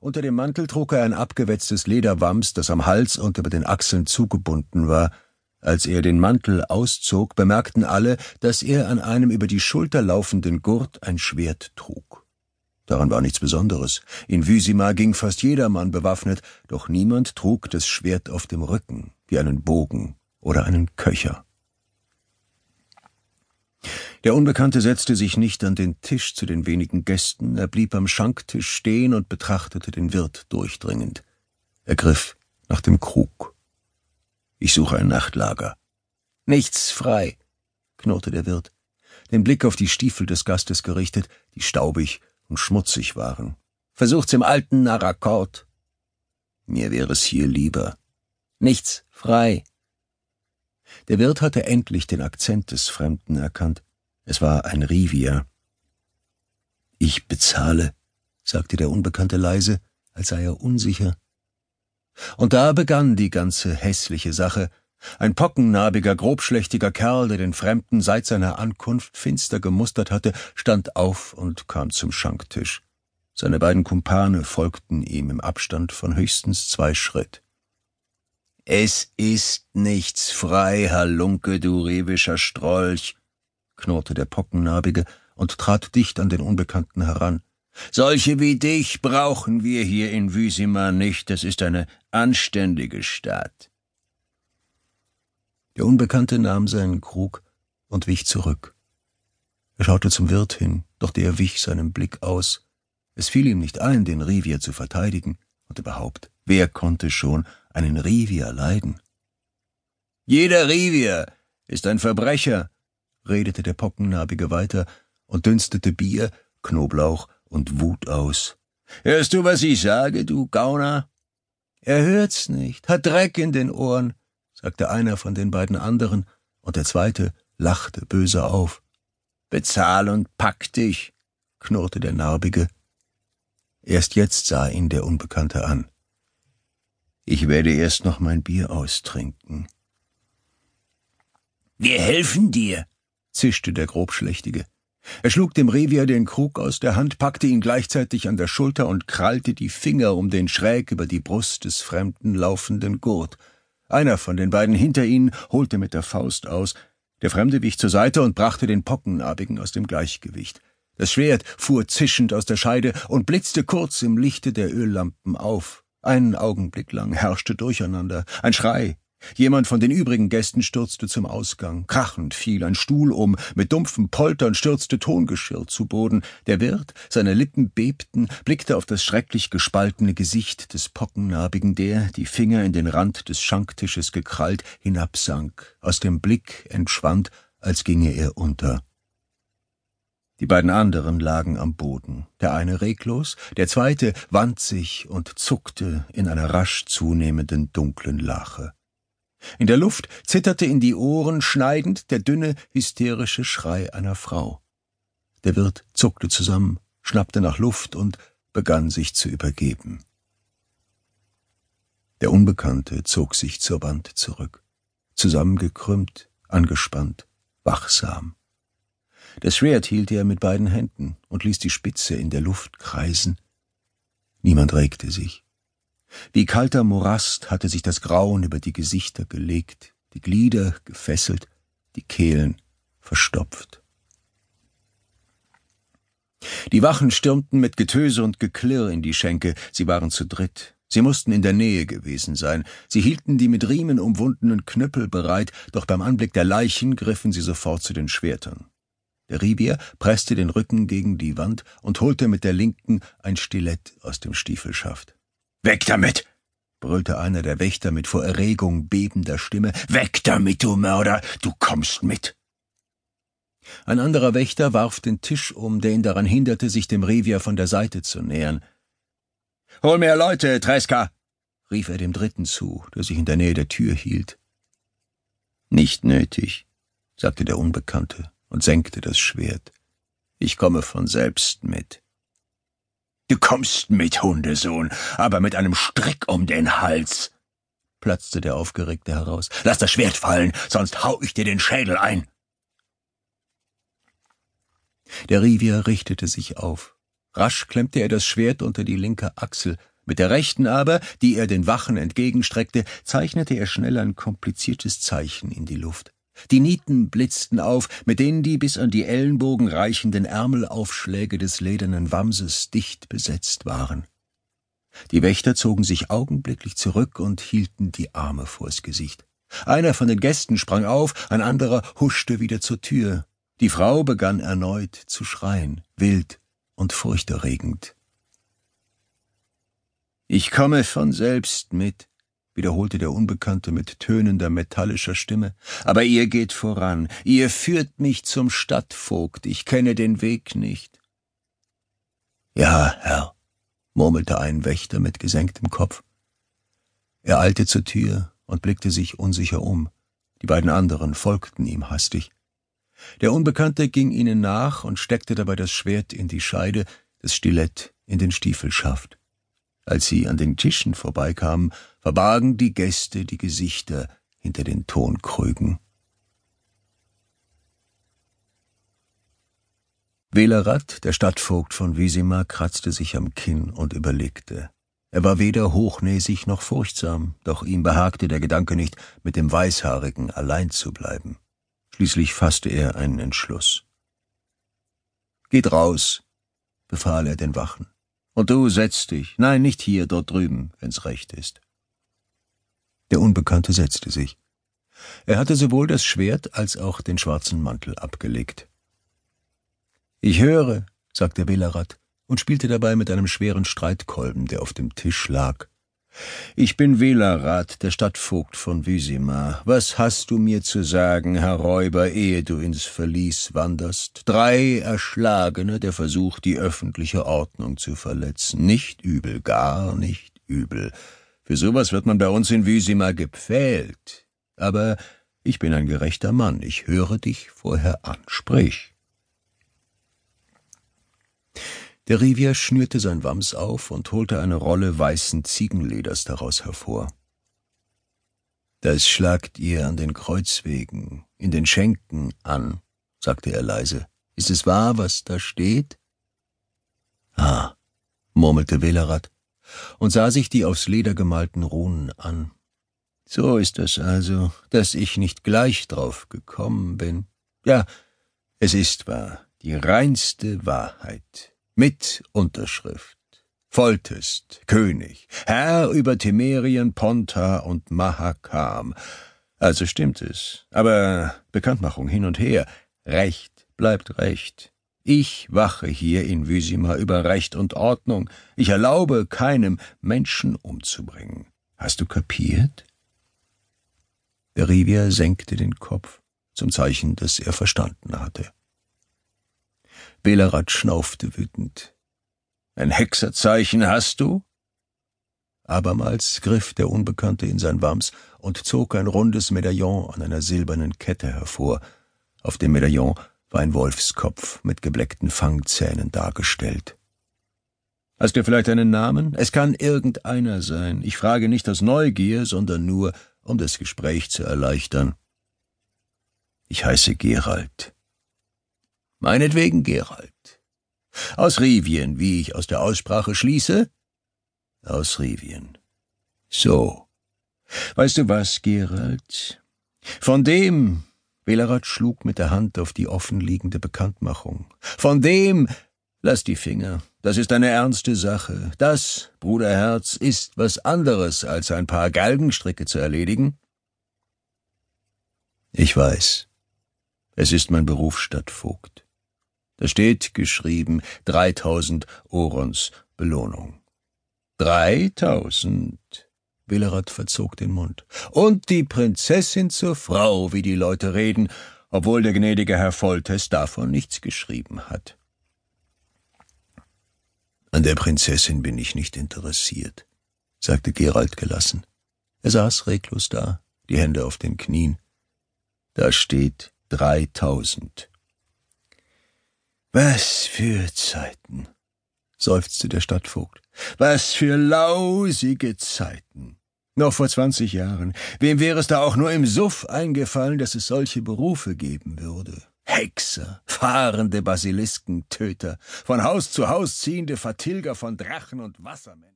Unter dem Mantel trug er ein abgewetztes Lederwams, das am Hals und über den Achseln zugebunden war. Als er den Mantel auszog, bemerkten alle, dass er an einem über die Schulter laufenden Gurt ein Schwert trug. Daran war nichts Besonderes. In Wysima ging fast jedermann bewaffnet, doch niemand trug das Schwert auf dem Rücken, wie einen Bogen oder einen Köcher. Der Unbekannte setzte sich nicht an den Tisch zu den wenigen Gästen, er blieb am Schanktisch stehen und betrachtete den Wirt durchdringend. Er griff nach dem Krug. Ich suche ein Nachtlager. Nichts frei, knurrte der Wirt, den Blick auf die Stiefel des Gastes gerichtet, die staubig und schmutzig waren. Versucht's im alten Narakord. Mir wäre es hier lieber. Nichts frei. Der Wirt hatte endlich den Akzent des Fremden erkannt. Es war ein Rivier. Ich bezahle, sagte der Unbekannte leise, als sei er unsicher. Und da begann die ganze hässliche Sache. Ein pockennarbiger, grobschlächtiger Kerl, der den Fremden seit seiner Ankunft finster gemustert hatte, stand auf und kam zum Schanktisch. Seine beiden Kumpane folgten ihm im Abstand von höchstens zwei Schritt. Es ist nichts frei, Halunke, du rewischer Strolch, knurrte der Pockennarbige und trat dicht an den Unbekannten heran. Solche wie dich brauchen wir hier in Wysima nicht, es ist eine anständige Stadt. Der Unbekannte nahm seinen Krug und wich zurück. Er schaute zum Wirt hin, doch der wich seinem Blick aus. Es fiel ihm nicht ein, den Rivier zu verteidigen, und überhaupt, wer konnte schon einen Rivier leiden? Jeder Rivier ist ein Verbrecher, redete der Pockennarbige weiter und dünstete Bier, Knoblauch und Wut aus. Hörst du, was ich sage, du Gauner? Er hört's nicht, hat Dreck in den Ohren, sagte einer von den beiden anderen, und der zweite lachte böse auf. Bezahl und pack dich, knurrte der Narbige. Erst jetzt sah ihn der Unbekannte an. Ich werde erst noch mein Bier austrinken. Wir helfen dir, zischte der Grobschlächtige. Er schlug dem Revier den Krug aus der Hand, packte ihn gleichzeitig an der Schulter und krallte die Finger um den schräg über die Brust des Fremden laufenden Gurt. Einer von den beiden hinter ihnen holte mit der Faust aus. Der Fremde wich zur Seite und brachte den Pockennarbigen aus dem Gleichgewicht. Das Schwert fuhr zischend aus der Scheide und blitzte kurz im Lichte der Öllampen auf. Einen Augenblick lang herrschte Durcheinander, ein Schrei, Jemand von den übrigen Gästen stürzte zum Ausgang. Krachend fiel ein Stuhl um, mit dumpfem Poltern stürzte Tongeschirr zu Boden. Der Wirt, seine Lippen bebten, blickte auf das schrecklich gespaltene Gesicht des Pockennarbigen, der, die Finger in den Rand des Schanktisches gekrallt, hinabsank, aus dem Blick entschwand, als ginge er unter. Die beiden anderen lagen am Boden, der eine reglos, der zweite wand sich und zuckte in einer rasch zunehmenden dunklen Lache. In der Luft zitterte in die Ohren schneidend der dünne, hysterische Schrei einer Frau. Der Wirt zuckte zusammen, schnappte nach Luft und begann sich zu übergeben. Der Unbekannte zog sich zur Wand zurück, zusammengekrümmt, angespannt, wachsam. Das Schwert hielt er mit beiden Händen und ließ die Spitze in der Luft kreisen. Niemand regte sich. Wie kalter Morast hatte sich das Grauen über die Gesichter gelegt, die Glieder gefesselt, die Kehlen verstopft. Die Wachen stürmten mit Getöse und Geklirr in die Schenke, sie waren zu dritt. Sie mussten in der Nähe gewesen sein. Sie hielten die mit Riemen umwundenen Knüppel bereit, doch beim Anblick der Leichen griffen sie sofort zu den Schwertern. Der Ribier presste den Rücken gegen die Wand und holte mit der linken ein Stilett aus dem Stiefelschaft. Weg damit! brüllte einer der Wächter mit vor Erregung bebender Stimme. Weg damit, du Mörder! Du kommst mit! Ein anderer Wächter warf den Tisch um, der ihn daran hinderte, sich dem Revier von der Seite zu nähern. Hol mehr Leute, Treska! rief er dem Dritten zu, der sich in der Nähe der Tür hielt. Nicht nötig, sagte der Unbekannte und senkte das Schwert. Ich komme von selbst mit. Du kommst mit, Hundesohn, aber mit einem Strick um den Hals, platzte der Aufgeregte heraus. Lass das Schwert fallen, sonst hau ich dir den Schädel ein. Der Rivier richtete sich auf. Rasch klemmte er das Schwert unter die linke Achsel. Mit der rechten aber, die er den Wachen entgegenstreckte, zeichnete er schnell ein kompliziertes Zeichen in die Luft. Die Nieten blitzten auf, mit denen die bis an die Ellenbogen reichenden Ärmelaufschläge des ledernen Wamses dicht besetzt waren. Die Wächter zogen sich augenblicklich zurück und hielten die Arme vors Gesicht. Einer von den Gästen sprang auf, ein anderer huschte wieder zur Tür. Die Frau begann erneut zu schreien, wild und furchterregend. Ich komme von selbst mit, wiederholte der Unbekannte mit tönender metallischer Stimme, aber ihr geht voran, ihr führt mich zum Stadtvogt, ich kenne den Weg nicht. Ja, Herr, murmelte ein Wächter mit gesenktem Kopf. Er eilte zur Tür und blickte sich unsicher um. Die beiden anderen folgten ihm hastig. Der Unbekannte ging ihnen nach und steckte dabei das Schwert in die Scheide, das Stilett in den Stiefelschaft. Als sie an den Tischen vorbeikamen, verbargen die Gäste die Gesichter hinter den Tonkrügen. Welerat, der Stadtvogt von Wisima, kratzte sich am Kinn und überlegte. Er war weder hochnäsig noch furchtsam, doch ihm behagte der Gedanke nicht, mit dem Weißhaarigen allein zu bleiben. Schließlich fasste er einen Entschluss. Geht raus, befahl er den Wachen. Und du setz dich. Nein, nicht hier, dort drüben, wenn's recht ist. Der Unbekannte setzte sich. Er hatte sowohl das Schwert als auch den schwarzen Mantel abgelegt. Ich höre, sagte Belarat und spielte dabei mit einem schweren Streitkolben, der auf dem Tisch lag. Ich bin Wählerrat, der Stadtvogt von Wysima. Was hast du mir zu sagen, Herr Räuber, ehe du ins Verlies wanderst? Drei Erschlagene, der Versuch, die öffentliche Ordnung zu verletzen. Nicht übel, gar nicht übel. Für sowas wird man bei uns in Wysima gepfählt. Aber ich bin ein gerechter Mann, ich höre dich vorher an. Sprich. Der Rivier schnürte sein Wams auf und holte eine Rolle weißen Ziegenleders daraus hervor. Das schlagt ihr an den Kreuzwegen, in den Schenken an, sagte er leise. Ist es wahr, was da steht? Ah, murmelte Welerat und sah sich die aufs Leder gemalten Runen an. So ist es also, dass ich nicht gleich drauf gekommen bin. Ja, es ist wahr, die reinste Wahrheit mit Unterschrift. Foltest, König, Herr über Temerien, Ponta und Mahakam. Also stimmt es. Aber Bekanntmachung hin und her. Recht bleibt Recht. Ich wache hier in Wysima über Recht und Ordnung. Ich erlaube keinem, Menschen umzubringen. Hast du kapiert? Der Rivier senkte den Kopf, zum Zeichen, dass er verstanden hatte. Belarat schnaufte wütend. Ein Hexerzeichen hast du? Abermals griff der Unbekannte in sein Wams und zog ein rundes Medaillon an einer silbernen Kette hervor. Auf dem Medaillon war ein Wolfskopf mit gebleckten Fangzähnen dargestellt. Hast du vielleicht einen Namen? Es kann irgendeiner sein. Ich frage nicht aus Neugier, sondern nur, um das Gespräch zu erleichtern. Ich heiße Gerald. Meinetwegen Gerald. Aus Rivien, wie ich aus der Aussprache schließe? Aus Rivien. So. Weißt du was, Gerald? Von dem, Belarat schlug mit der Hand auf die offenliegende Bekanntmachung. Von dem, lass die Finger. Das ist eine ernste Sache. Das, Bruderherz, ist was anderes, als ein paar Galgenstricke zu erledigen. Ich weiß. Es ist mein Beruf Stadtvogt. Da steht geschrieben dreitausend Orons Belohnung. Dreitausend. Willerath verzog den Mund. Und die Prinzessin zur Frau, wie die Leute reden, obwohl der gnädige Herr Foltes davon nichts geschrieben hat. An der Prinzessin bin ich nicht interessiert, sagte Gerald gelassen. Er saß reglos da, die Hände auf den Knien. Da steht dreitausend. Was für Zeiten, seufzte der Stadtvogt. Was für lausige Zeiten. Noch vor zwanzig Jahren. Wem wäre es da auch nur im Suff eingefallen, dass es solche Berufe geben würde? Hexer, fahrende Basiliskentöter, von Haus zu Haus ziehende Vertilger von Drachen und Wassermännern.